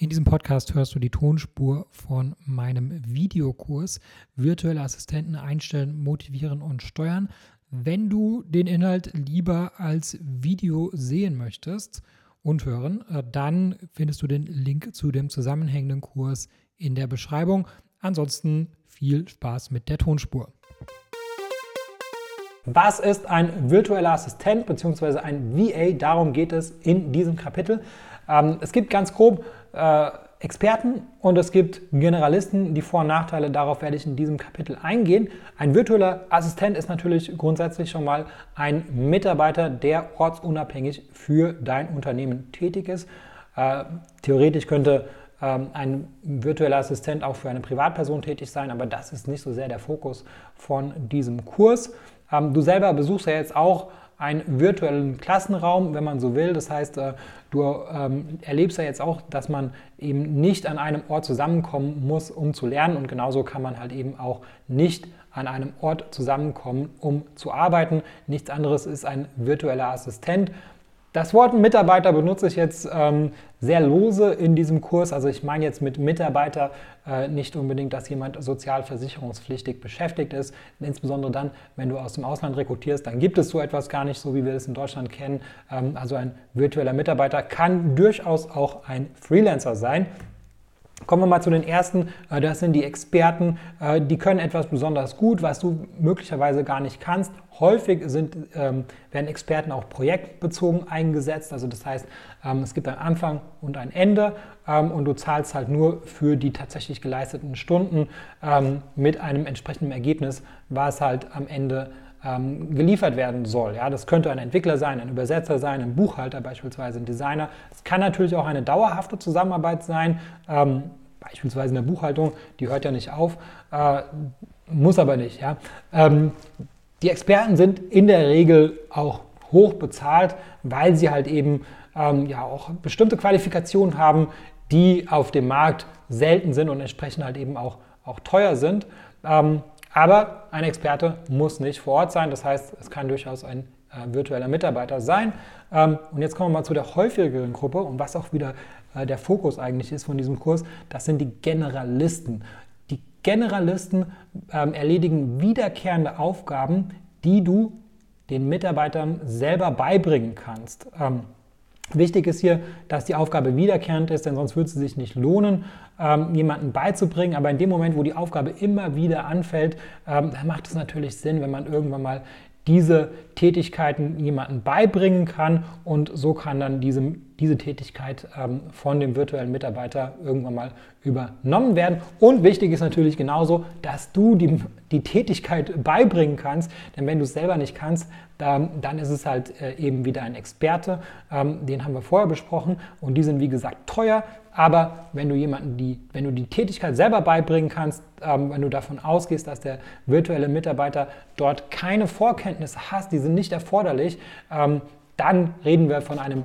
In diesem Podcast hörst du die Tonspur von meinem Videokurs Virtuelle Assistenten einstellen, motivieren und steuern. Wenn du den Inhalt lieber als Video sehen möchtest und hören, äh, dann findest du den Link zu dem zusammenhängenden Kurs in der Beschreibung. Ansonsten viel Spaß mit der Tonspur. Was ist ein virtueller Assistent bzw. ein VA? Darum geht es in diesem Kapitel. Ähm, es gibt ganz grob äh, Experten und es gibt Generalisten. Die Vor- und Nachteile, darauf werde ich in diesem Kapitel eingehen. Ein virtueller Assistent ist natürlich grundsätzlich schon mal ein Mitarbeiter, der ortsunabhängig für dein Unternehmen tätig ist. Äh, theoretisch könnte ähm, ein virtueller Assistent auch für eine Privatperson tätig sein, aber das ist nicht so sehr der Fokus von diesem Kurs. Ähm, du selber besuchst ja jetzt auch einen virtuellen Klassenraum, wenn man so will. Das heißt, äh, du ähm, erlebst ja jetzt auch, dass man eben nicht an einem Ort zusammenkommen muss, um zu lernen. Und genauso kann man halt eben auch nicht an einem Ort zusammenkommen, um zu arbeiten. Nichts anderes ist ein virtueller Assistent. Das Wort Mitarbeiter benutze ich jetzt ähm, sehr lose in diesem Kurs. Also ich meine jetzt mit Mitarbeiter äh, nicht unbedingt, dass jemand sozialversicherungspflichtig beschäftigt ist. Insbesondere dann, wenn du aus dem Ausland rekrutierst, dann gibt es so etwas gar nicht, so wie wir es in Deutschland kennen. Ähm, also ein virtueller Mitarbeiter kann durchaus auch ein Freelancer sein. Kommen wir mal zu den ersten. Äh, das sind die Experten. Äh, die können etwas besonders gut, was du möglicherweise gar nicht kannst. Häufig sind, ähm, werden Experten auch projektbezogen eingesetzt. Also das heißt, ähm, es gibt einen Anfang und ein Ende ähm, und du zahlst halt nur für die tatsächlich geleisteten Stunden mit einem entsprechenden Ergebnis, was halt am Ende geliefert werden soll. Ja, das könnte ein Entwickler sein, ein Übersetzer sein, ein Buchhalter beispielsweise, ein Designer. Es kann natürlich auch eine dauerhafte Zusammenarbeit sein, beispielsweise in der Buchhaltung, die hört ja nicht auf, äh, muss aber nicht. Ja. Ähm, die Experten sind in der Regel auch hoch bezahlt, weil sie halt eben ähm, ja auch bestimmte Qualifikationen haben, die auf dem Markt selten sind und entsprechend halt eben auch, auch teuer sind. Ähm, aber ein Experte muss nicht vor Ort sein, das heißt, es kann durchaus ein äh, virtueller Mitarbeiter sein. Ähm, und jetzt kommen wir mal zu der häufigeren Gruppe und was auch wieder äh, der Fokus eigentlich ist von diesem Kurs, das sind die Generalisten. Die Generalisten ähm, erledigen wiederkehrende Aufgaben, die du den Mitarbeitern selber beibringen kannst. Ähm, wichtig ist hier, dass die Aufgabe wiederkehrend ist, denn sonst würde es sich nicht lohnen, ähm, jemanden beizubringen. Aber in dem Moment, wo die Aufgabe immer wieder anfällt, ähm, macht es natürlich Sinn, wenn man irgendwann mal diese Tätigkeiten jemandem beibringen kann und so kann dann diese, diese Tätigkeit ähm, von dem virtuellen Mitarbeiter irgendwann mal übernommen werden. Und wichtig ist natürlich genauso, dass du die, die Tätigkeit beibringen kannst, denn wenn du es selber nicht kannst, dann, dann ist es halt äh, eben wieder ein Experte. Ähm, den haben wir vorher besprochen und die sind wie gesagt teuer. Aber wenn du jemanden die, wenn du die Tätigkeit selber beibringen kannst, ähm, wenn du davon ausgehst, dass der virtuelle Mitarbeiter dort keine Vorkenntnisse hat, die sind nicht erforderlich, ähm, dann reden wir von einem